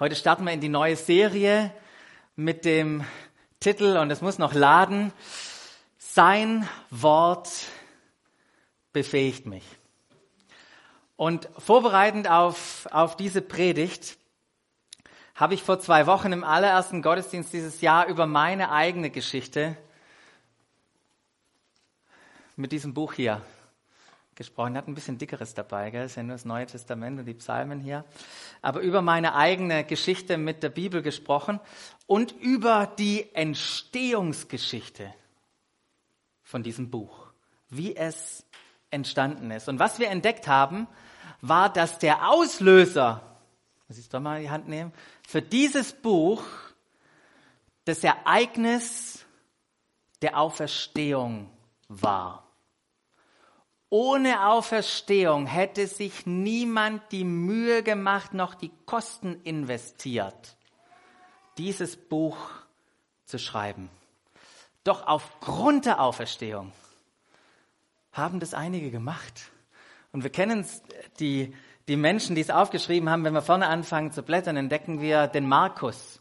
Heute starten wir in die neue Serie mit dem Titel, und es muss noch laden, Sein Wort befähigt mich. Und vorbereitend auf, auf diese Predigt habe ich vor zwei Wochen im allerersten Gottesdienst dieses Jahr über meine eigene Geschichte mit diesem Buch hier gesprochen. Er hat ein bisschen dickeres dabei, gell? Ist ja nur das Neue Testament und die Psalmen hier. Aber über meine eigene Geschichte mit der Bibel gesprochen und über die Entstehungsgeschichte von diesem Buch. Wie es entstanden ist. Und was wir entdeckt haben, war, dass der Auslöser, muss ich doch mal in die Hand nehmen, für dieses Buch das Ereignis der Auferstehung war. Ohne Auferstehung hätte sich niemand die Mühe gemacht, noch die Kosten investiert, dieses Buch zu schreiben. Doch aufgrund der Auferstehung haben das einige gemacht. Und wir kennen die, die Menschen, die es aufgeschrieben haben. Wenn wir vorne anfangen zu blättern, entdecken wir den Markus,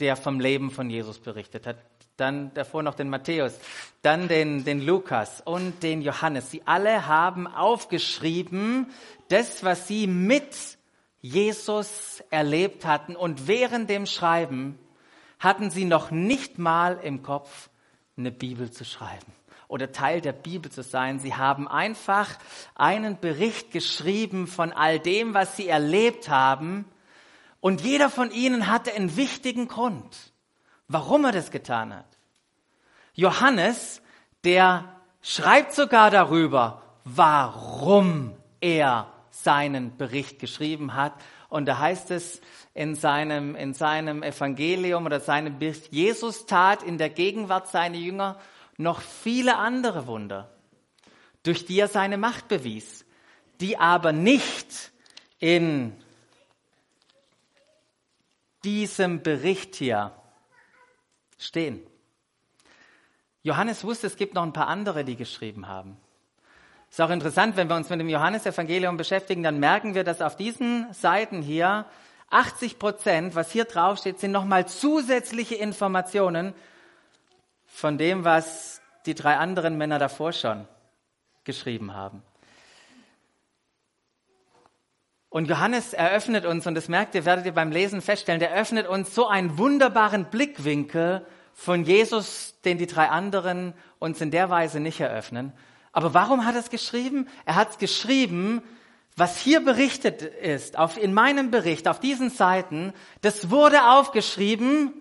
der vom Leben von Jesus berichtet hat dann davor noch den Matthäus, dann den, den Lukas und den Johannes. Sie alle haben aufgeschrieben, das, was sie mit Jesus erlebt hatten. Und während dem Schreiben hatten sie noch nicht mal im Kopf, eine Bibel zu schreiben oder Teil der Bibel zu sein. Sie haben einfach einen Bericht geschrieben von all dem, was sie erlebt haben. Und jeder von ihnen hatte einen wichtigen Grund, warum er das getan hat. Johannes, der schreibt sogar darüber, warum er seinen Bericht geschrieben hat. Und da heißt es in seinem, in seinem Evangelium oder seinem Bericht, Jesus tat in der Gegenwart seiner Jünger noch viele andere Wunder, durch die er seine Macht bewies, die aber nicht in diesem Bericht hier stehen. Johannes wusste, es gibt noch ein paar andere, die geschrieben haben. Ist auch interessant, wenn wir uns mit dem Johannesevangelium beschäftigen, dann merken wir, dass auf diesen Seiten hier 80 Prozent, was hier draufsteht, sind nochmal zusätzliche Informationen von dem, was die drei anderen Männer davor schon geschrieben haben. Und Johannes eröffnet uns, und das merkt ihr, werdet ihr beim Lesen feststellen, der öffnet uns so einen wunderbaren Blickwinkel von Jesus, den die drei anderen uns in der Weise nicht eröffnen. Aber warum hat er es geschrieben? Er hat es geschrieben, was hier berichtet ist, auf, in meinem Bericht, auf diesen Seiten, das wurde aufgeschrieben,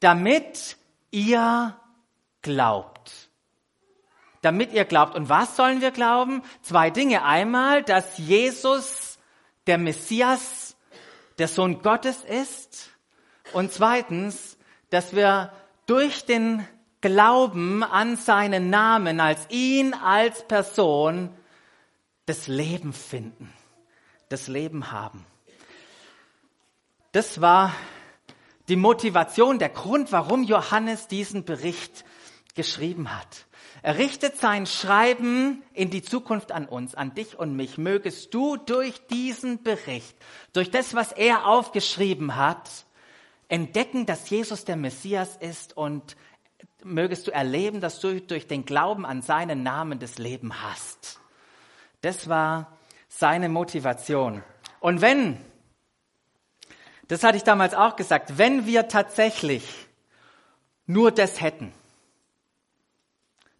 damit ihr glaubt. Damit ihr glaubt. Und was sollen wir glauben? Zwei Dinge. Einmal, dass Jesus der Messias, der Sohn Gottes ist. Und zweitens, dass wir durch den Glauben an seinen Namen als ihn als Person das Leben finden, das Leben haben. Das war die Motivation, der Grund, warum Johannes diesen Bericht geschrieben hat. Er richtet sein Schreiben in die Zukunft an uns, an dich und mich. Mögest du durch diesen Bericht, durch das, was er aufgeschrieben hat, entdecken, dass Jesus der Messias ist und mögest du erleben, dass du durch den Glauben an seinen Namen das Leben hast. Das war seine Motivation. Und wenn, das hatte ich damals auch gesagt, wenn wir tatsächlich nur das hätten,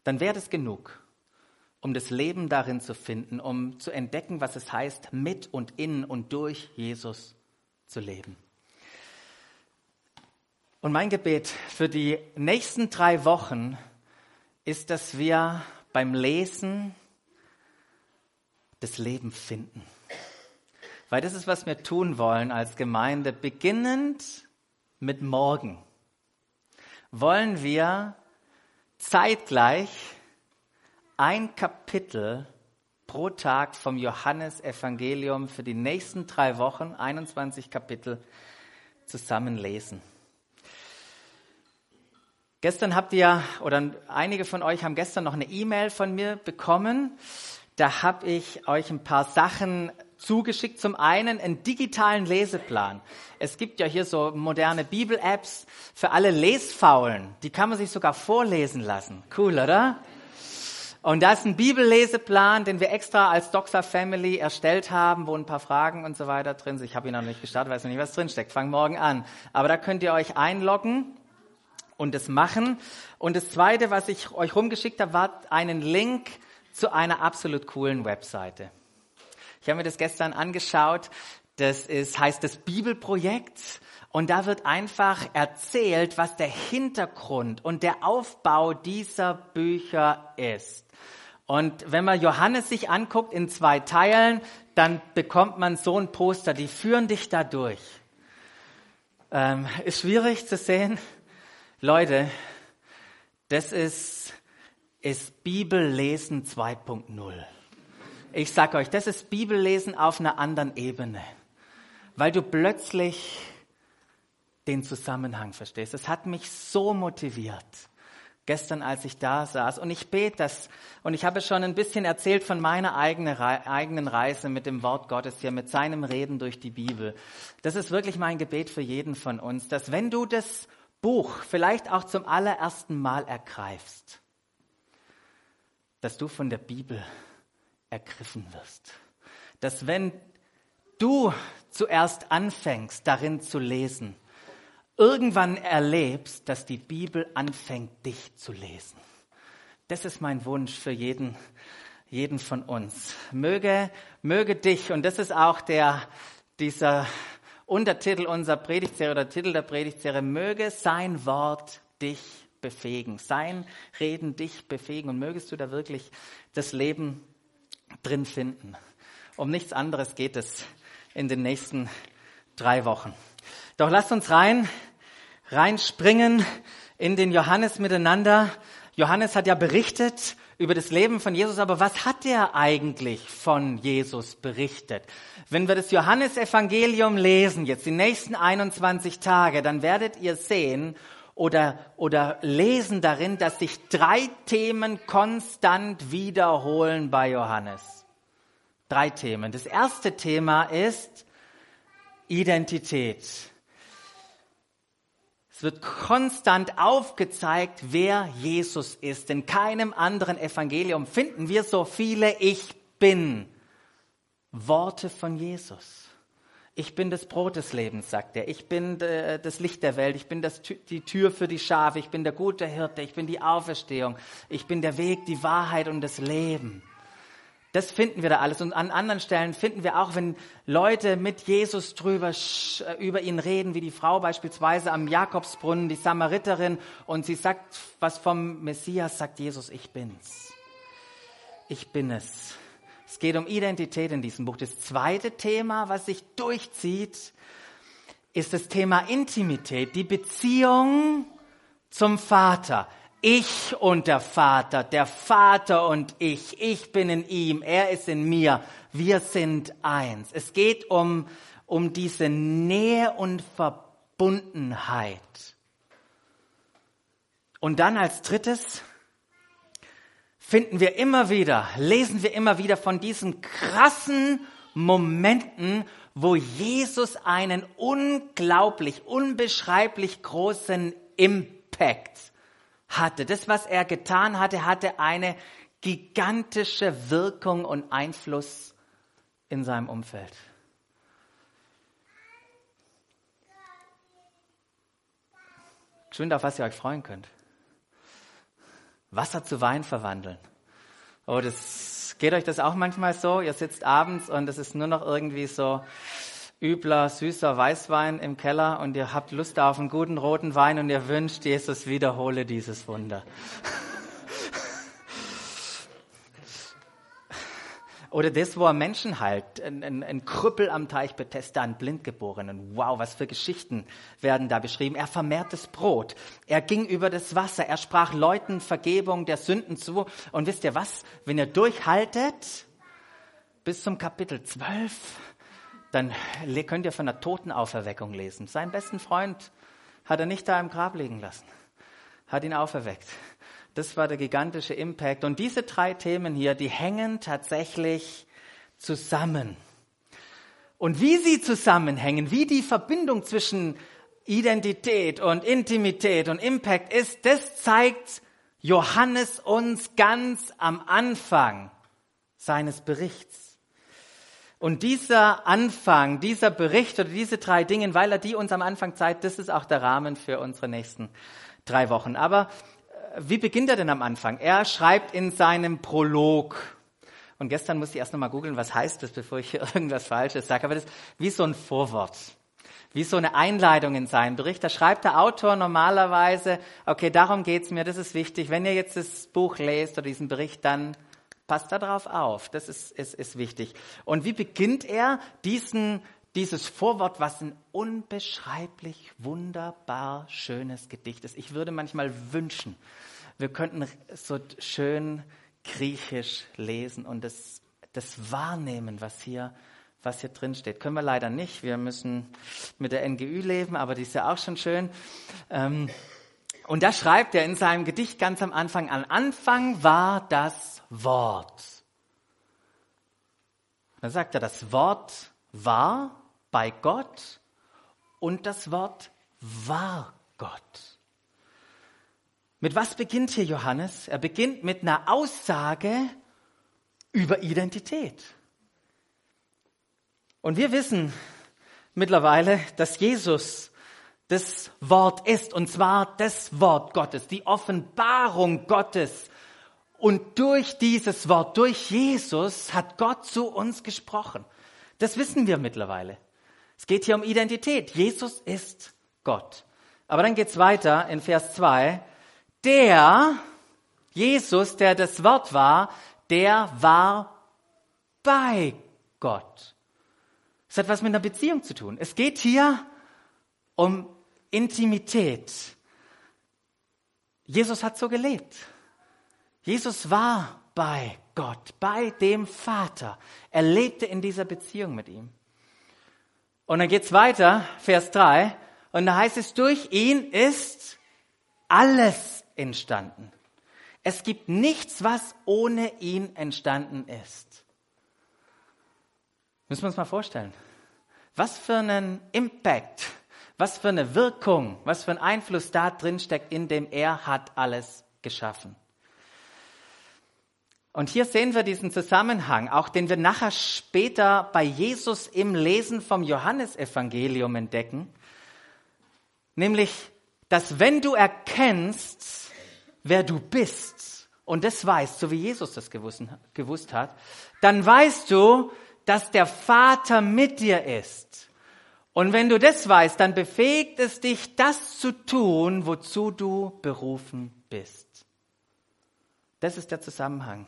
dann wäre das genug, um das Leben darin zu finden, um zu entdecken, was es heißt, mit und in und durch Jesus zu leben. Und mein Gebet für die nächsten drei Wochen ist, dass wir beim Lesen das Leben finden. Weil das ist, was wir tun wollen als Gemeinde. Beginnend mit morgen wollen wir zeitgleich ein Kapitel pro Tag vom Johannesevangelium für die nächsten drei Wochen, 21 Kapitel, zusammen lesen. Gestern habt ihr, oder einige von euch haben gestern noch eine E-Mail von mir bekommen. Da habe ich euch ein paar Sachen zugeschickt. Zum einen einen digitalen Leseplan. Es gibt ja hier so moderne Bibel-Apps für alle Lesfaulen. Die kann man sich sogar vorlesen lassen. Cool, oder? Und da ist ein Bibelleseplan, den wir extra als Doxa Family erstellt haben, wo ein paar Fragen und so weiter drin sind. Ich habe ihn noch nicht gestartet, weiß noch nicht, was drin steckt. Fang morgen an. Aber da könnt ihr euch einloggen und es machen. Und das Zweite, was ich euch rumgeschickt habe, war einen Link zu einer absolut coolen Webseite. Ich habe mir das gestern angeschaut. Das ist, heißt das Bibelprojekt. Und da wird einfach erzählt, was der Hintergrund und der Aufbau dieser Bücher ist. Und wenn man Johannes sich anguckt in zwei Teilen, dann bekommt man so ein Poster, die führen dich da durch. Ähm, ist schwierig zu sehen. Leute, das ist, ist Bibellesen 2.0. Ich sag euch, das ist Bibellesen auf einer anderen Ebene, weil du plötzlich den Zusammenhang verstehst. Es hat mich so motiviert gestern, als ich da saß. Und ich bete das, und ich habe schon ein bisschen erzählt von meiner eigenen Reise mit dem Wort Gottes hier, mit seinem Reden durch die Bibel. Das ist wirklich mein Gebet für jeden von uns, dass wenn du das Buch vielleicht auch zum allerersten Mal ergreifst, dass du von der Bibel ergriffen wirst. Dass wenn du zuerst anfängst, darin zu lesen, irgendwann erlebst, dass die Bibel anfängt, dich zu lesen. Das ist mein Wunsch für jeden, jeden von uns. Möge, möge dich, und das ist auch der, dieser Untertitel unserer Predigtserie oder Titel der Predigtserie, möge sein Wort dich befähigen, sein Reden dich befähigen und mögest du da wirklich das Leben drin finden. Um nichts anderes geht es in den nächsten drei Wochen. Doch lasst uns rein reinspringen in den Johannes miteinander. Johannes hat ja berichtet über das Leben von Jesus, aber was hat er eigentlich von Jesus berichtet? Wenn wir das Johannesevangelium lesen, jetzt die nächsten 21 Tage, dann werdet ihr sehen oder, oder lesen darin, dass sich drei Themen konstant wiederholen bei Johannes. Drei Themen. Das erste Thema ist Identität. Es wird konstant aufgezeigt, wer Jesus ist. In keinem anderen Evangelium finden wir so viele Ich bin Worte von Jesus. Ich bin das Brot des Lebens, sagt er. Ich bin äh, das Licht der Welt. Ich bin das, die Tür für die Schafe. Ich bin der gute Hirte. Ich bin die Auferstehung. Ich bin der Weg, die Wahrheit und das Leben. Das finden wir da alles. Und an anderen Stellen finden wir auch, wenn Leute mit Jesus drüber, äh, über ihn reden, wie die Frau beispielsweise am Jakobsbrunnen, die Samariterin, und sie sagt was vom Messias, sagt Jesus, ich bin's. Ich bin es. Es geht um Identität in diesem Buch. Das zweite Thema, was sich durchzieht, ist das Thema Intimität, die Beziehung zum Vater. Ich und der Vater, der Vater und ich. Ich bin in ihm, er ist in mir. Wir sind eins. Es geht um, um diese Nähe und Verbundenheit. Und dann als drittes finden wir immer wieder, lesen wir immer wieder von diesen krassen Momenten, wo Jesus einen unglaublich, unbeschreiblich großen Impact hatte. Das, was er getan hatte, hatte eine gigantische Wirkung und Einfluss in seinem Umfeld. Schön, auf was ihr euch freuen könnt. Wasser zu Wein verwandeln. Oh, das geht euch das auch manchmal so? Ihr sitzt abends und es ist nur noch irgendwie so übler, süßer Weißwein im Keller und ihr habt Lust auf einen guten roten Wein und ihr wünscht, Jesus wiederhole dieses Wunder. Oder das, wo er Menschen heilt, ein, ein, ein Krüppel am Teich Bethesda, ein Blindgeborenen. Wow, was für Geschichten werden da beschrieben. Er vermehrt das Brot. Er ging über das Wasser. Er sprach Leuten Vergebung der Sünden zu. Und wisst ihr was? Wenn ihr durchhaltet, bis zum Kapitel 12, dann könnt ihr von der Totenauferweckung lesen. Seinen besten Freund hat er nicht da im Grab liegen lassen, hat ihn auferweckt. Das war der gigantische Impact. Und diese drei Themen hier, die hängen tatsächlich zusammen. Und wie sie zusammenhängen, wie die Verbindung zwischen Identität und Intimität und Impact ist, das zeigt Johannes uns ganz am Anfang seines Berichts. Und dieser Anfang, dieser Bericht oder diese drei Dinge, weil er die uns am Anfang zeigt, das ist auch der Rahmen für unsere nächsten drei Wochen. Aber wie beginnt er denn am Anfang? Er schreibt in seinem Prolog. Und gestern musste ich erst nochmal googeln, was heißt das, bevor ich hier irgendwas Falsches sage. Aber das ist wie so ein Vorwort wie so eine Einleitung in seinen Bericht. Da schreibt der Autor normalerweise, okay, darum geht's mir, das ist wichtig. Wenn ihr jetzt das Buch lest oder diesen Bericht, dann passt da drauf auf. Das ist, ist, ist wichtig. Und wie beginnt er diesen, dieses Vorwort, was ein unbeschreiblich wunderbar schönes Gedicht ist. Ich würde manchmal wünschen, wir könnten so schön griechisch lesen und das, das wahrnehmen, was hier was hier drin steht. Können wir leider nicht. Wir müssen mit der NGÜ leben, aber die ist ja auch schon schön. Ähm, und da schreibt er in seinem Gedicht ganz am Anfang, am Anfang war das Wort. Da sagt er, das Wort war bei Gott und das Wort war Gott. Mit was beginnt hier Johannes? Er beginnt mit einer Aussage über Identität. Und wir wissen mittlerweile, dass Jesus das Wort ist, und zwar das Wort Gottes, die Offenbarung Gottes. Und durch dieses Wort, durch Jesus hat Gott zu uns gesprochen. Das wissen wir mittlerweile. Es geht hier um Identität. Jesus ist Gott. Aber dann geht's weiter in Vers 2. Der, Jesus, der das Wort war, der war bei Gott. Es hat was mit einer Beziehung zu tun. Es geht hier um Intimität. Jesus hat so gelebt. Jesus war bei Gott, bei dem Vater. Er lebte in dieser Beziehung mit ihm. Und dann geht's weiter, Vers 3. Und da heißt es, durch ihn ist alles entstanden. Es gibt nichts, was ohne ihn entstanden ist. Müssen wir uns mal vorstellen. Was für einen Impact, was für eine Wirkung, was für ein Einfluss da drin steckt, in dem er hat alles geschaffen. Und hier sehen wir diesen Zusammenhang, auch den wir nachher später bei Jesus im Lesen vom Johannesevangelium entdecken. Nämlich, dass wenn du erkennst, wer du bist und das weißt, so wie Jesus das gewusst hat, dann weißt du, dass der Vater mit dir ist. Und wenn du das weißt, dann befähigt es dich, das zu tun, wozu du berufen bist. Das ist der Zusammenhang,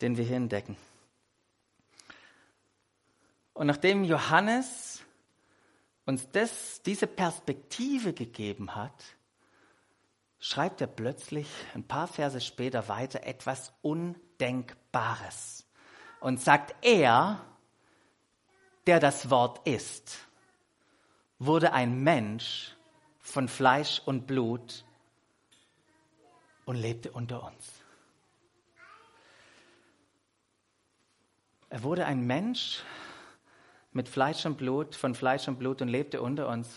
den wir hier entdecken. Und nachdem Johannes uns das, diese Perspektive gegeben hat, schreibt er plötzlich ein paar Verse später weiter etwas Undenkbares und sagt, er der das Wort ist, wurde ein Mensch von Fleisch und Blut und lebte unter uns. Er wurde ein Mensch mit Fleisch und Blut, von Fleisch und Blut und lebte unter uns.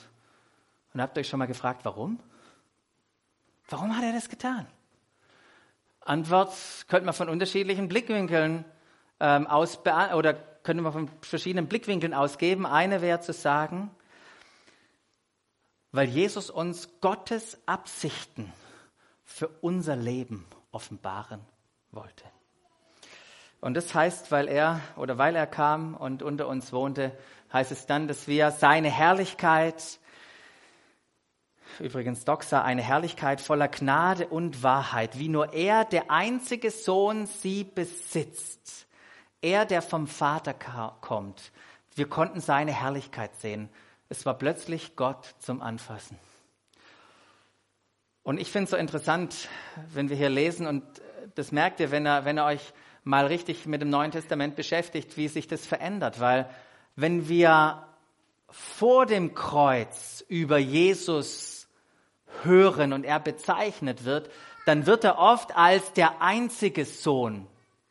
Und habt euch schon mal gefragt, warum? Warum hat er das getan? Antwort könnte man von unterschiedlichen Blickwinkeln ähm, aus oder könnte man von verschiedenen Blickwinkeln ausgeben. Eine wäre zu sagen, weil Jesus uns Gottes Absichten für unser Leben offenbaren wollte. Und das heißt, weil er oder weil er kam und unter uns wohnte, heißt es dann, dass wir seine Herrlichkeit, übrigens Doxa, eine Herrlichkeit voller Gnade und Wahrheit, wie nur er, der einzige Sohn, sie besitzt, er, der vom Vater kommt. Wir konnten seine Herrlichkeit sehen. Es war plötzlich Gott zum Anfassen. Und ich finde es so interessant, wenn wir hier lesen, und das merkt ihr, wenn ihr, wenn ihr euch mal richtig mit dem Neuen Testament beschäftigt, wie sich das verändert. Weil wenn wir vor dem Kreuz über Jesus hören und er bezeichnet wird, dann wird er oft als der einzige Sohn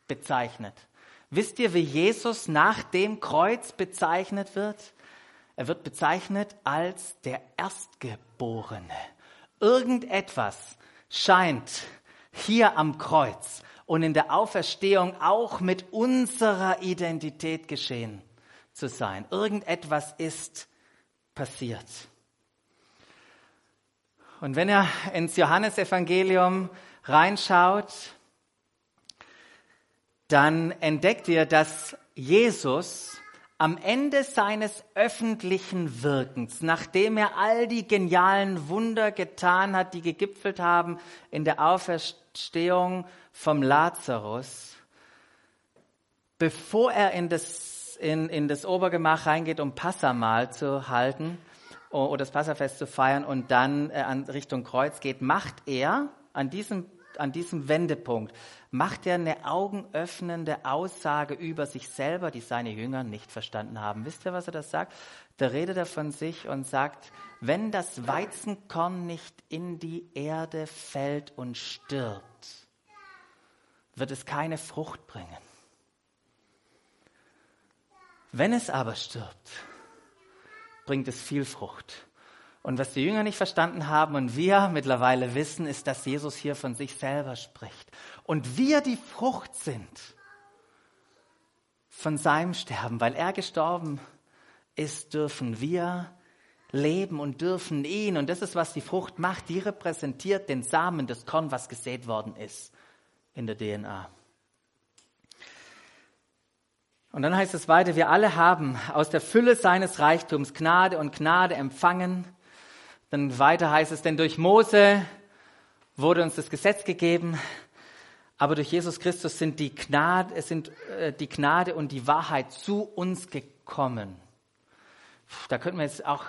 bezeichnet. Wisst ihr, wie Jesus nach dem Kreuz bezeichnet wird? Er wird bezeichnet als der Erstgeborene. Irgendetwas scheint hier am Kreuz und in der Auferstehung auch mit unserer Identität geschehen zu sein. Irgendetwas ist passiert. Und wenn ihr ins Johannesevangelium reinschaut, dann entdeckt ihr, dass Jesus am Ende seines öffentlichen Wirkens, nachdem er all die genialen Wunder getan hat, die gegipfelt haben in der Auferstehung vom Lazarus, bevor er in das, in, in das Obergemach reingeht, um Passamal zu halten oder das Passafest zu feiern und dann äh, an Richtung Kreuz geht, macht er an diesem an diesem Wendepunkt macht er eine augenöffnende Aussage über sich selber, die seine Jünger nicht verstanden haben. Wisst ihr, was er das sagt? Da redet er von sich und sagt, wenn das Weizenkorn nicht in die Erde fällt und stirbt, wird es keine Frucht bringen. Wenn es aber stirbt, bringt es viel Frucht. Und was die Jünger nicht verstanden haben und wir mittlerweile wissen, ist, dass Jesus hier von sich selber spricht. Und wir die Frucht sind von seinem Sterben, weil er gestorben ist, dürfen wir leben und dürfen ihn. Und das ist, was die Frucht macht. Die repräsentiert den Samen, das Korn, was gesät worden ist in der DNA. Und dann heißt es weiter, wir alle haben aus der Fülle seines Reichtums Gnade und Gnade empfangen dann weiter heißt es, denn durch Mose wurde uns das Gesetz gegeben, aber durch Jesus Christus sind die Gnade, sind äh, die Gnade und die Wahrheit zu uns gekommen. Da könnten wir jetzt auch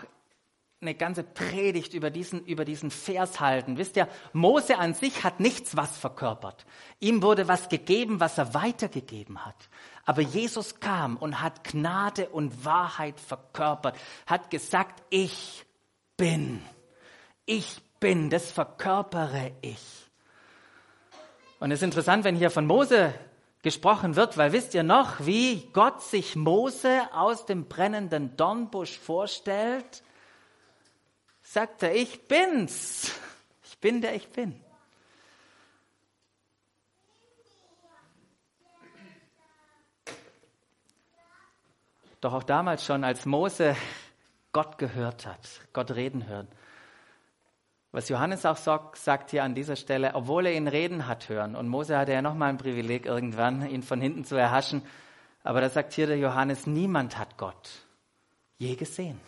eine ganze Predigt über diesen, über diesen Vers halten. Wisst ihr, Mose an sich hat nichts was verkörpert. Ihm wurde was gegeben, was er weitergegeben hat. Aber Jesus kam und hat Gnade und Wahrheit verkörpert, hat gesagt, ich bin. Ich bin, das verkörpere ich. Und es ist interessant, wenn hier von Mose gesprochen wird, weil wisst ihr noch, wie Gott sich Mose aus dem brennenden Dornbusch vorstellt? Sagt er, ich bin's. Ich bin der ich bin. Doch auch damals schon, als Mose Gott gehört hat, Gott reden hören. Was Johannes auch sagt, hier an dieser Stelle, obwohl er ihn reden hat hören, und Mose hatte ja nochmal ein Privileg irgendwann, ihn von hinten zu erhaschen, aber da sagt hier der Johannes, niemand hat Gott je gesehen.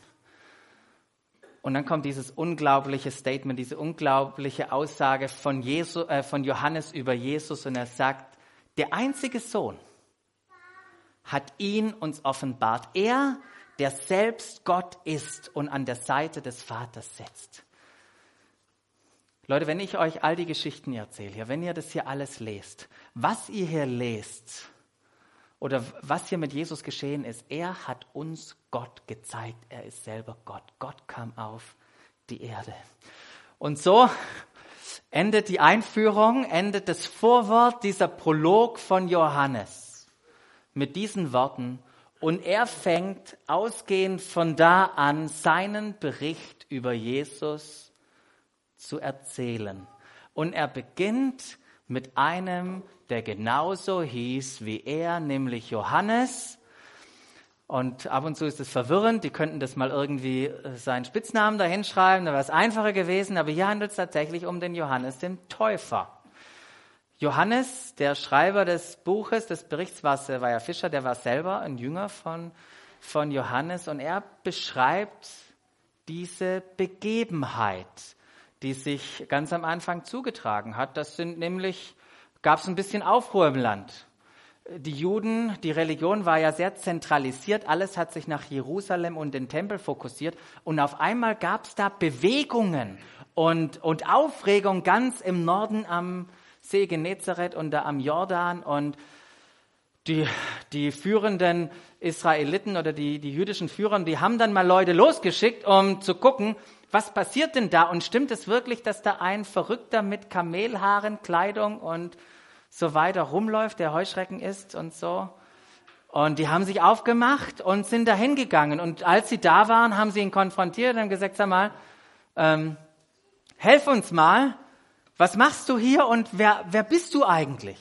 Und dann kommt dieses unglaubliche Statement, diese unglaubliche Aussage von, Jesu, äh, von Johannes über Jesus und er sagt, der einzige Sohn hat ihn uns offenbart. Er, der selbst Gott ist und an der Seite des Vaters sitzt. Leute, wenn ich euch all die Geschichten erzähle, wenn ihr das hier alles lest, was ihr hier lest oder was hier mit Jesus geschehen ist, er hat uns Gott gezeigt. Er ist selber Gott. Gott kam auf die Erde. Und so endet die Einführung, endet das Vorwort dieser Prolog von Johannes mit diesen Worten. Und er fängt ausgehend von da an seinen Bericht über Jesus zu erzählen. Und er beginnt mit einem, der genauso hieß wie er, nämlich Johannes. Und ab und zu ist es verwirrend, die könnten das mal irgendwie äh, seinen Spitznamen da hinschreiben, da wäre es einfacher gewesen, aber hier handelt es tatsächlich um den Johannes, den Täufer. Johannes, der Schreiber des Buches, des Berichts, war, war ja Fischer, der war selber ein Jünger von, von Johannes und er beschreibt diese Begebenheit die sich ganz am Anfang zugetragen hat. Das sind nämlich, gab es ein bisschen Aufruhr im Land. Die Juden, die Religion war ja sehr zentralisiert, alles hat sich nach Jerusalem und den Tempel fokussiert und auf einmal gab es da Bewegungen und, und Aufregung ganz im Norden am See Genezareth und da am Jordan und die, die führenden Israeliten oder die, die jüdischen Führer, die haben dann mal Leute losgeschickt, um zu gucken, was passiert denn da? Und stimmt es wirklich, dass da ein Verrückter mit Kamelhaaren, Kleidung und so weiter rumläuft, der Heuschrecken ist und so? Und die haben sich aufgemacht und sind dahin gegangen. Und als sie da waren, haben sie ihn konfrontiert und haben gesagt, sag mal, ähm, helf uns mal, was machst du hier und wer, wer bist du eigentlich?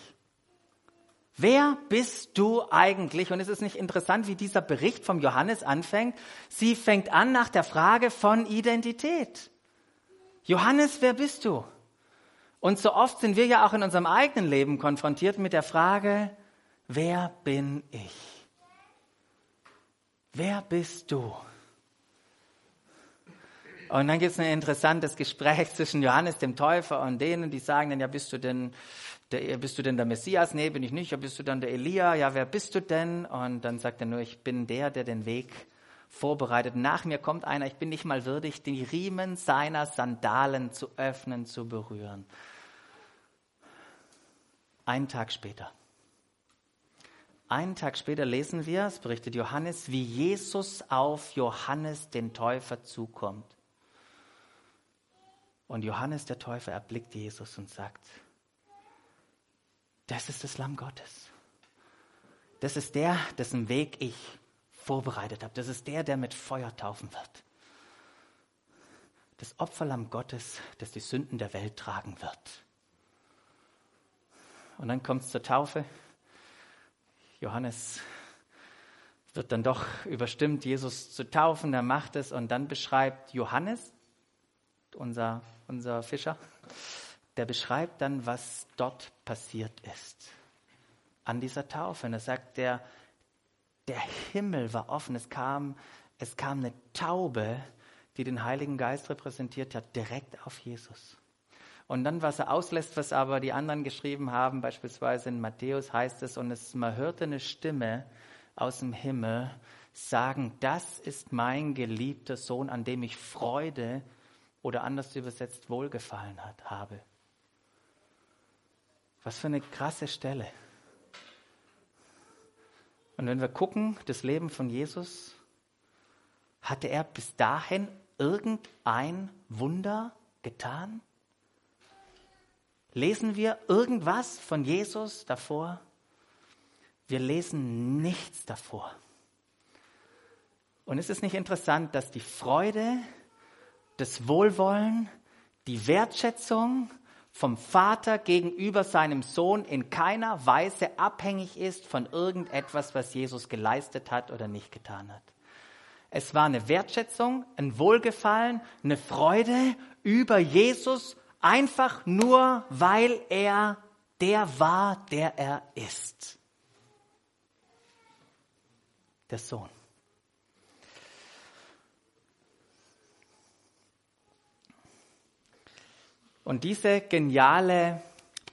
Wer bist du eigentlich? Und es ist nicht interessant, wie dieser Bericht vom Johannes anfängt. Sie fängt an nach der Frage von Identität. Johannes, wer bist du? Und so oft sind wir ja auch in unserem eigenen Leben konfrontiert mit der Frage, wer bin ich? Wer bist du? Und dann gibt es ein interessantes Gespräch zwischen Johannes dem Täufer und denen, die sagen dann, ja, bist du denn der, bist du denn der Messias? Nee, bin ich nicht. Ja, bist du dann der Elia? Ja, wer bist du denn? Und dann sagt er nur, ich bin der, der den Weg vorbereitet. Nach mir kommt einer, ich bin nicht mal würdig, die Riemen seiner Sandalen zu öffnen, zu berühren. Einen Tag später. Einen Tag später lesen wir, es berichtet Johannes, wie Jesus auf Johannes den Täufer zukommt. Und Johannes der Täufer erblickt Jesus und sagt, das ist das Lamm Gottes. Das ist der, dessen Weg ich vorbereitet habe. Das ist der, der mit Feuer taufen wird. Das Opferlamm Gottes, das die Sünden der Welt tragen wird. Und dann kommt es zur Taufe. Johannes wird dann doch überstimmt, Jesus zu taufen. Er macht es und dann beschreibt Johannes, unser, unser Fischer, der beschreibt dann, was dort passiert ist. An dieser Taufe. Und er sagt, der, der Himmel war offen. Es kam, es kam eine Taube, die den Heiligen Geist repräsentiert hat, direkt auf Jesus. Und dann, was er auslässt, was aber die anderen geschrieben haben, beispielsweise in Matthäus heißt es, und es, man hörte eine Stimme aus dem Himmel sagen, das ist mein geliebter Sohn, an dem ich Freude oder anders übersetzt Wohlgefallen hat, habe. Was für eine krasse Stelle. Und wenn wir gucken, das Leben von Jesus, hatte er bis dahin irgendein Wunder getan? Lesen wir irgendwas von Jesus davor? Wir lesen nichts davor. Und ist es nicht interessant, dass die Freude, das Wohlwollen, die Wertschätzung vom Vater gegenüber seinem Sohn in keiner Weise abhängig ist von irgendetwas, was Jesus geleistet hat oder nicht getan hat. Es war eine Wertschätzung, ein Wohlgefallen, eine Freude über Jesus, einfach nur, weil er der war, der er ist. Der Sohn. Und diese geniale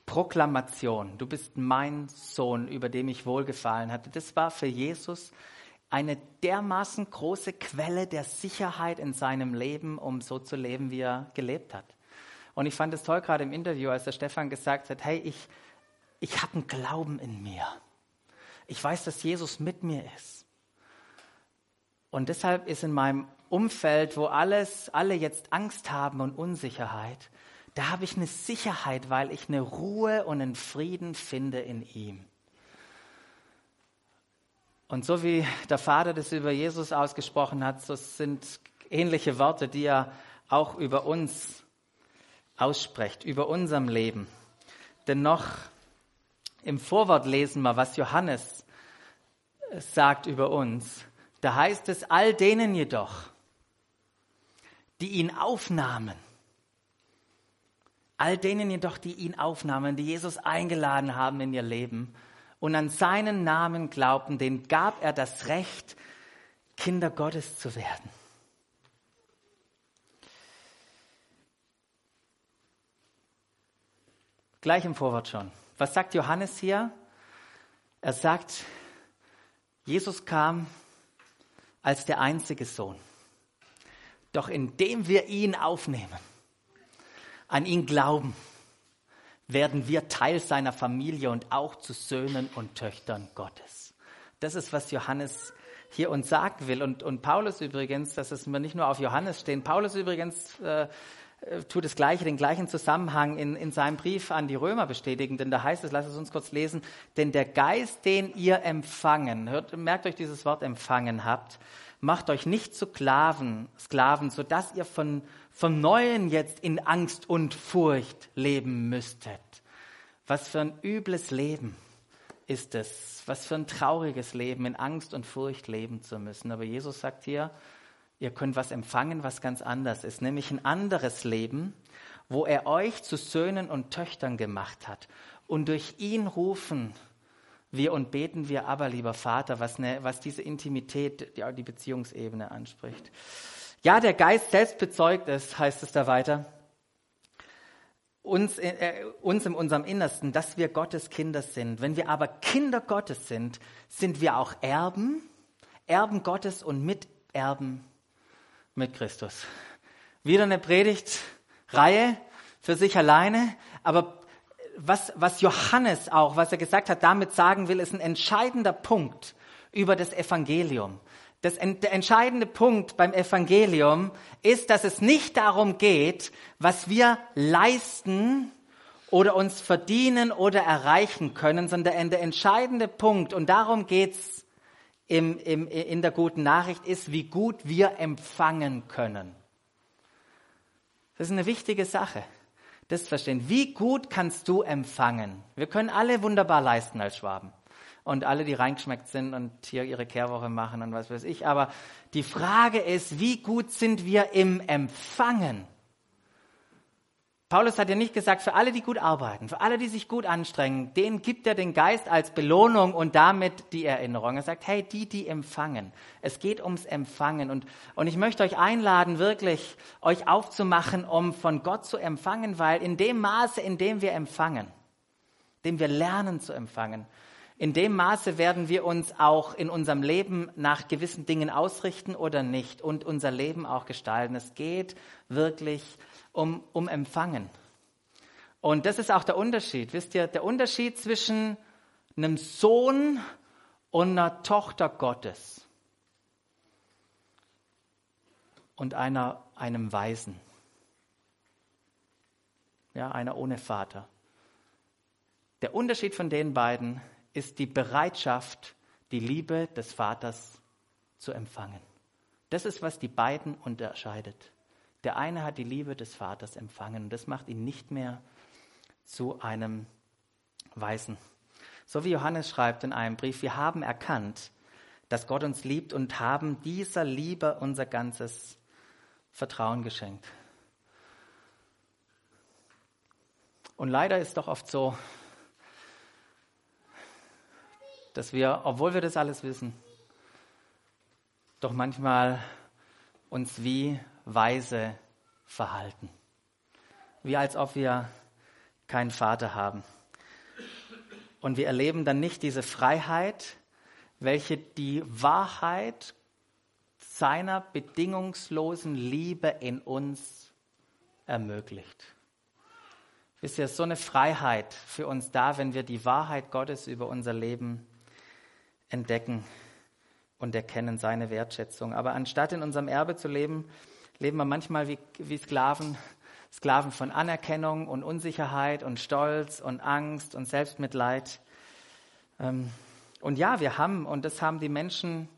Proklamation, du bist mein Sohn, über dem ich wohlgefallen hatte, das war für Jesus eine dermaßen große Quelle der Sicherheit in seinem Leben, um so zu leben, wie er gelebt hat. Und ich fand es toll gerade im Interview, als der Stefan gesagt hat, hey, ich, ich habe einen Glauben in mir. Ich weiß, dass Jesus mit mir ist. Und deshalb ist in meinem Umfeld, wo alles, alle jetzt Angst haben und Unsicherheit, da habe ich eine Sicherheit, weil ich eine Ruhe und einen Frieden finde in ihm. Und so wie der Vater das über Jesus ausgesprochen hat, so sind ähnliche Worte, die er auch über uns ausspricht, über unserem Leben. Denn noch im Vorwort lesen wir, was Johannes sagt über uns. Da heißt es, all denen jedoch, die ihn aufnahmen, All denen jedoch, die ihn aufnahmen, die Jesus eingeladen haben in ihr Leben und an seinen Namen glaubten, denen gab er das Recht, Kinder Gottes zu werden. Gleich im Vorwort schon. Was sagt Johannes hier? Er sagt, Jesus kam als der einzige Sohn. Doch indem wir ihn aufnehmen, an ihn glauben, werden wir Teil seiner Familie und auch zu Söhnen und Töchtern Gottes. Das ist, was Johannes hier uns sagen will. Und, und Paulus übrigens, das ist mir nicht nur auf Johannes stehen, Paulus übrigens äh, tut das Gleiche, den gleichen Zusammenhang in, in seinem Brief an die Römer bestätigen, denn da heißt es, lasst es uns kurz lesen, denn der Geist, den ihr empfangen, hört, merkt euch dieses Wort empfangen habt, macht euch nicht zu Sklaven, Sklaven, sodass ihr von, von Neuen jetzt in Angst und Furcht leben müsstet. Was für ein übles Leben ist es, was für ein trauriges Leben, in Angst und Furcht leben zu müssen. Aber Jesus sagt hier, ihr könnt was empfangen, was ganz anders ist, nämlich ein anderes Leben, wo er euch zu Söhnen und Töchtern gemacht hat. Und durch ihn rufen wir und beten wir aber, lieber Vater, was, ne, was diese Intimität, die, die Beziehungsebene anspricht. Ja, der Geist selbst bezeugt es, heißt es da weiter, uns, äh, uns in unserem Innersten, dass wir Gottes Kinder sind. Wenn wir aber Kinder Gottes sind, sind wir auch Erben, Erben Gottes und Miterben mit Christus. Wieder eine Predigtreihe für sich alleine, aber was, was Johannes auch, was er gesagt hat, damit sagen will, ist ein entscheidender Punkt über das Evangelium. Das, der entscheidende Punkt beim Evangelium ist, dass es nicht darum geht, was wir leisten oder uns verdienen oder erreichen können, sondern der entscheidende Punkt, und darum geht's im, im, in der guten Nachricht ist, wie gut wir empfangen können. Das ist eine wichtige Sache. Das verstehen. Wie gut kannst du empfangen? Wir können alle wunderbar leisten als Schwaben. Und alle, die reingeschmeckt sind und hier ihre Kehrwoche machen und was weiß ich. Aber die Frage ist, wie gut sind wir im Empfangen? Paulus hat ja nicht gesagt, für alle, die gut arbeiten, für alle, die sich gut anstrengen, denen gibt er den Geist als Belohnung und damit die Erinnerung. Er sagt, hey, die, die empfangen. Es geht ums Empfangen. Und, und ich möchte euch einladen, wirklich euch aufzumachen, um von Gott zu empfangen, weil in dem Maße, in dem wir empfangen, dem wir lernen zu empfangen, in dem Maße werden wir uns auch in unserem Leben nach gewissen Dingen ausrichten oder nicht und unser Leben auch gestalten. Es geht wirklich um, um Empfangen. Und das ist auch der Unterschied. Wisst ihr, der Unterschied zwischen einem Sohn und einer Tochter Gottes und einer, einem Weisen. Ja, einer ohne Vater. Der Unterschied von den beiden ist die Bereitschaft, die Liebe des Vaters zu empfangen. Das ist, was die beiden unterscheidet. Der eine hat die Liebe des Vaters empfangen und das macht ihn nicht mehr zu einem Weisen. So wie Johannes schreibt in einem Brief, wir haben erkannt, dass Gott uns liebt und haben dieser Liebe unser ganzes Vertrauen geschenkt. Und leider ist doch oft so, dass wir, obwohl wir das alles wissen, doch manchmal uns wie weise verhalten. Wie als ob wir keinen Vater haben. Und wir erleben dann nicht diese Freiheit, welche die Wahrheit seiner bedingungslosen Liebe in uns ermöglicht. Wisst ihr, so eine Freiheit für uns da, wenn wir die Wahrheit Gottes über unser Leben entdecken und erkennen seine Wertschätzung. Aber anstatt in unserem Erbe zu leben, leben wir manchmal wie, wie Sklaven, Sklaven von Anerkennung und Unsicherheit und Stolz und Angst und Selbstmitleid. Ähm, und ja, wir haben, und das haben die Menschen,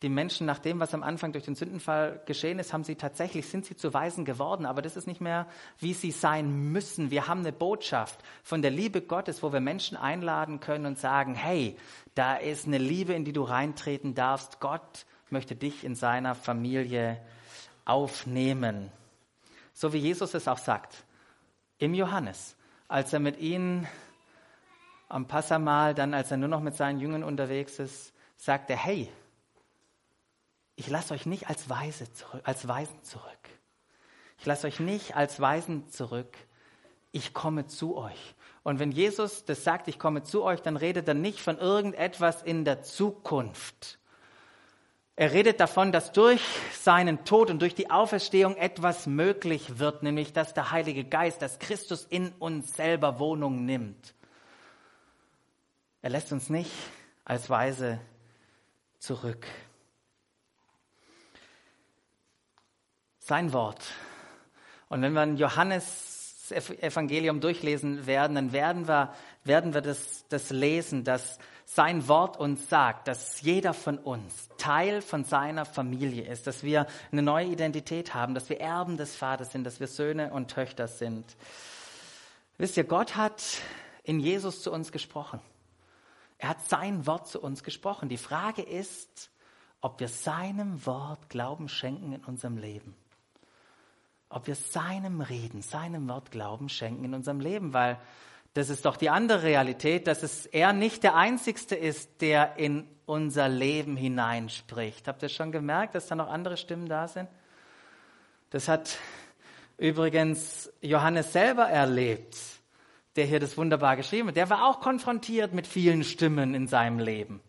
die Menschen nach dem, was am Anfang durch den Sündenfall geschehen ist, haben sie tatsächlich, sind sie zu Weisen geworden. Aber das ist nicht mehr, wie sie sein müssen. Wir haben eine Botschaft von der Liebe Gottes, wo wir Menschen einladen können und sagen, hey, da ist eine Liebe, in die du reintreten darfst. Gott möchte dich in seiner Familie aufnehmen. So wie Jesus es auch sagt im Johannes, als er mit ihnen am Passamal, dann als er nur noch mit seinen Jüngern unterwegs ist, sagt er, hey, ich lasse euch nicht als, Weise zurück, als Weisen zurück. Ich lasse euch nicht als Weisen zurück. Ich komme zu euch. Und wenn Jesus das sagt, ich komme zu euch, dann redet er nicht von irgendetwas in der Zukunft, er redet davon, dass durch seinen Tod und durch die Auferstehung etwas möglich wird, nämlich dass der Heilige Geist, dass Christus in uns selber Wohnung nimmt. Er lässt uns nicht als Weise zurück. Sein Wort Und wenn wir ein Johannes Evangelium durchlesen werden, dann werden wir, werden wir das, das lesen, dass sein Wort uns sagt, dass jeder von uns Teil von seiner Familie ist, dass wir eine neue Identität haben, dass wir Erben des Vaters sind, dass wir Söhne und Töchter sind. Wisst ihr, Gott hat in Jesus zu uns gesprochen. Er hat sein Wort zu uns gesprochen. Die Frage ist, ob wir seinem Wort Glauben schenken in unserem Leben. Ob wir seinem Reden, seinem Wort Glauben schenken in unserem Leben, weil das ist doch die andere Realität, dass es er nicht der Einzigste ist, der in unser Leben hineinspricht. Habt ihr schon gemerkt, dass da noch andere Stimmen da sind? Das hat übrigens Johannes selber erlebt, der hier das wunderbar geschrieben hat. Der war auch konfrontiert mit vielen Stimmen in seinem Leben.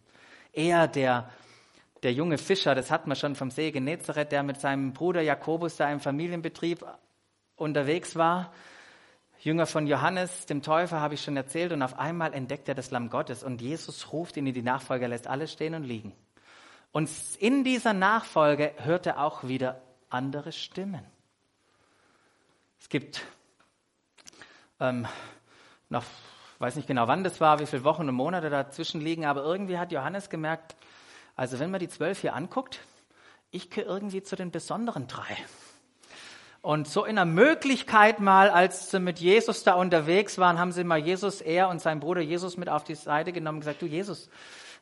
Er, der, der junge Fischer, das hat man schon vom See Genezareth, der mit seinem Bruder Jakobus da im Familienbetrieb unterwegs war, Jünger von Johannes, dem Täufer, habe ich schon erzählt, und auf einmal entdeckt er das Lamm Gottes und Jesus ruft ihn in die Nachfolge, lässt alles stehen und liegen. Und in dieser Nachfolge hört er auch wieder andere Stimmen. Es gibt ähm, noch, weiß nicht genau wann das war, wie viele Wochen und Monate dazwischen liegen, aber irgendwie hat Johannes gemerkt, also wenn man die zwölf hier anguckt, ich gehöre irgendwie zu den besonderen drei. Und so in der Möglichkeit mal, als sie mit Jesus da unterwegs waren, haben sie mal Jesus, er und sein Bruder Jesus mit auf die Seite genommen und gesagt, du Jesus,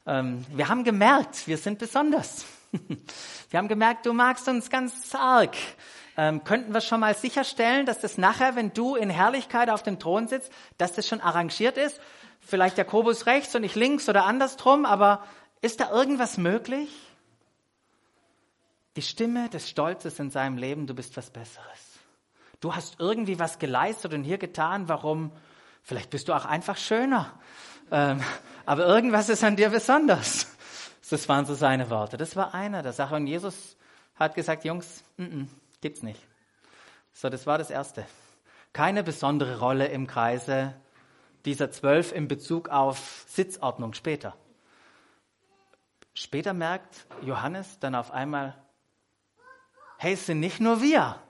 ähm, wir haben gemerkt, wir sind besonders. wir haben gemerkt, du magst uns ganz arg. Ähm, könnten wir schon mal sicherstellen, dass das nachher, wenn du in Herrlichkeit auf dem Thron sitzt, dass das schon arrangiert ist? Vielleicht Jakobus rechts und ich links oder andersrum, aber ist da irgendwas möglich? Die Stimme des Stolzes in seinem Leben, du bist was Besseres. Du hast irgendwie was geleistet und hier getan, warum? Vielleicht bist du auch einfach schöner. Ähm, aber irgendwas ist an dir besonders. Das waren so seine Worte. Das war einer der Sachen. Und Jesus hat gesagt, Jungs, n -n, gibt's nicht. So, das war das Erste. Keine besondere Rolle im Kreise dieser zwölf in Bezug auf Sitzordnung später. Später merkt Johannes dann auf einmal, hey, es sind nicht nur wir,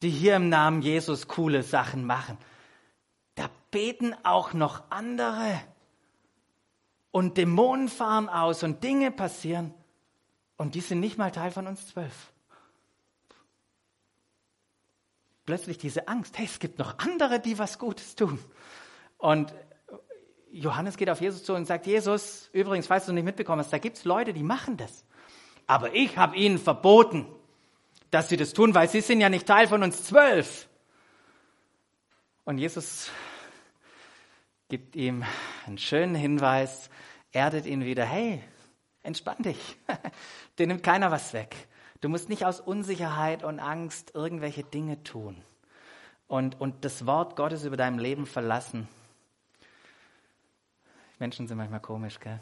die hier im Namen Jesus coole Sachen machen. Da beten auch noch andere. Und Dämonen fahren aus und Dinge passieren. Und die sind nicht mal Teil von uns zwölf. Plötzlich diese Angst, hey, es gibt noch andere, die was Gutes tun. Und Johannes geht auf Jesus zu und sagt, Jesus, übrigens, falls du nicht mitbekommen hast, da gibt es Leute, die machen das. Aber ich habe ihnen verboten dass sie das tun, weil sie sind ja nicht Teil von uns zwölf. Und Jesus gibt ihm einen schönen Hinweis, erdet ihn wieder, hey, entspann dich, dir nimmt keiner was weg. Du musst nicht aus Unsicherheit und Angst irgendwelche Dinge tun und, und das Wort Gottes über deinem Leben verlassen. Menschen sind manchmal komisch, gell?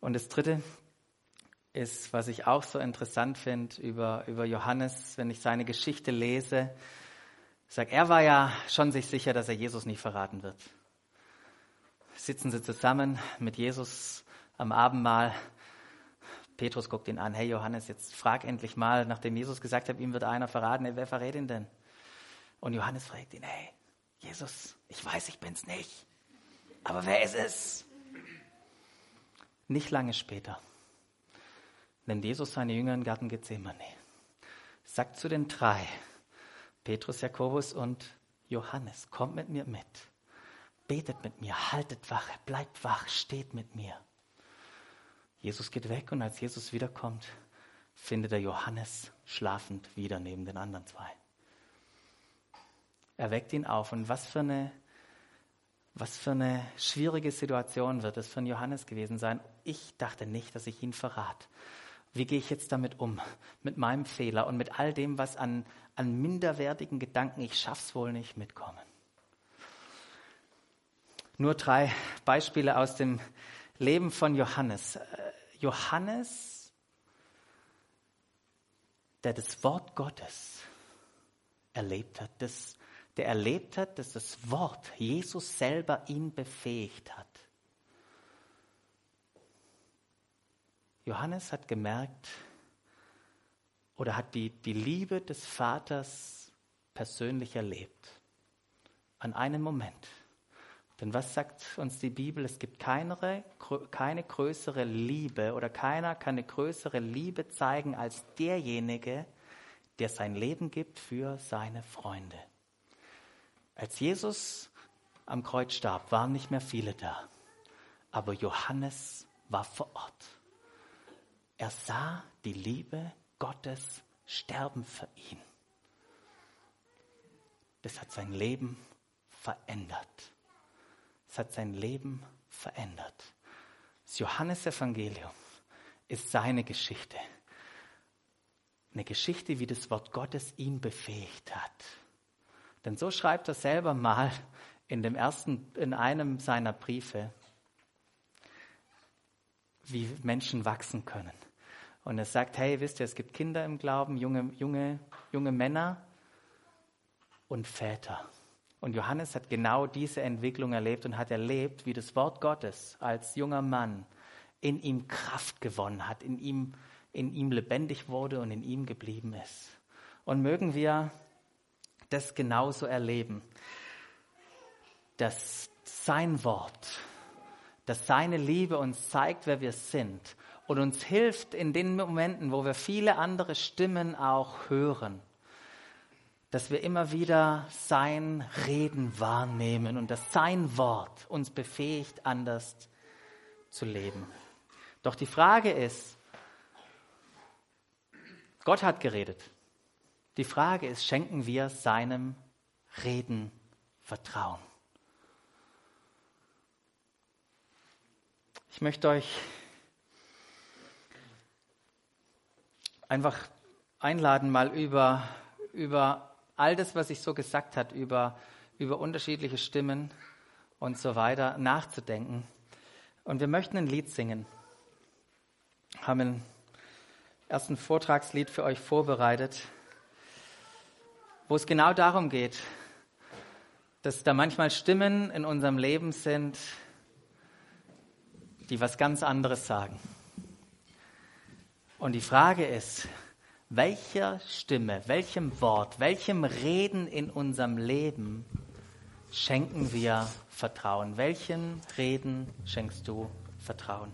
Und das Dritte, ist, was ich auch so interessant finde über, über Johannes, wenn ich seine Geschichte lese. Ich sage, er war ja schon sich sicher, dass er Jesus nicht verraten wird. Sitzen sie zusammen mit Jesus am Abendmahl. Petrus guckt ihn an, hey Johannes, jetzt frag endlich mal, nachdem Jesus gesagt hat, ihm wird einer verraten, wer verrät ihn denn? Und Johannes fragt ihn, hey, Jesus, ich weiß, ich bin's nicht, aber wer ist es? Nicht lange später nennt Jesus seine Jünger in Garten Gethsemane. Sagt zu den drei, Petrus, Jakobus und Johannes, kommt mit mir mit. Betet mit mir, haltet Wache, bleibt wach, steht mit mir. Jesus geht weg und als Jesus wiederkommt, findet er Johannes schlafend wieder neben den anderen zwei. Er weckt ihn auf und was für eine, was für eine schwierige Situation wird es von Johannes gewesen sein. Ich dachte nicht, dass ich ihn verrate wie gehe ich jetzt damit um, mit meinem Fehler und mit all dem, was an, an minderwertigen Gedanken, ich schaff's wohl nicht, mitkommen. Nur drei Beispiele aus dem Leben von Johannes. Äh, Johannes, der das Wort Gottes erlebt hat, das, der erlebt hat, dass das Wort Jesus selber ihn befähigt hat. Johannes hat gemerkt oder hat die, die Liebe des Vaters persönlich erlebt. An einem Moment. Denn was sagt uns die Bibel? Es gibt keine, keine größere Liebe oder keiner kann eine größere Liebe zeigen als derjenige, der sein Leben gibt für seine Freunde. Als Jesus am Kreuz starb, waren nicht mehr viele da. Aber Johannes war vor Ort. Er sah die Liebe Gottes sterben für ihn. Das hat sein Leben verändert. Es hat sein Leben verändert. Das Johannesevangelium ist seine Geschichte. Eine Geschichte, wie das Wort Gottes ihn befähigt hat. Denn so schreibt er selber mal in dem ersten, in einem seiner Briefe, wie Menschen wachsen können. Und er sagt, hey, wisst ihr, es gibt Kinder im Glauben, junge, junge, junge Männer und Väter. Und Johannes hat genau diese Entwicklung erlebt und hat erlebt, wie das Wort Gottes als junger Mann in ihm Kraft gewonnen hat, in ihm, in ihm lebendig wurde und in ihm geblieben ist. Und mögen wir das genauso erleben, dass sein Wort, dass seine Liebe uns zeigt, wer wir sind und uns hilft in den Momenten, wo wir viele andere Stimmen auch hören, dass wir immer wieder sein Reden wahrnehmen und dass sein Wort uns befähigt, anders zu leben. Doch die Frage ist, Gott hat geredet. Die Frage ist, schenken wir seinem Reden Vertrauen? Ich möchte euch einfach einladen, mal über, über all das, was ich so gesagt habe, über, über unterschiedliche Stimmen und so weiter nachzudenken. Und wir möchten ein Lied singen. Haben ein ersten Vortragslied für euch vorbereitet, wo es genau darum geht, dass da manchmal Stimmen in unserem Leben sind, die was ganz anderes sagen. Und die Frage ist, welcher Stimme, welchem Wort, welchem Reden in unserem Leben schenken wir Vertrauen? Welchen Reden schenkst du Vertrauen?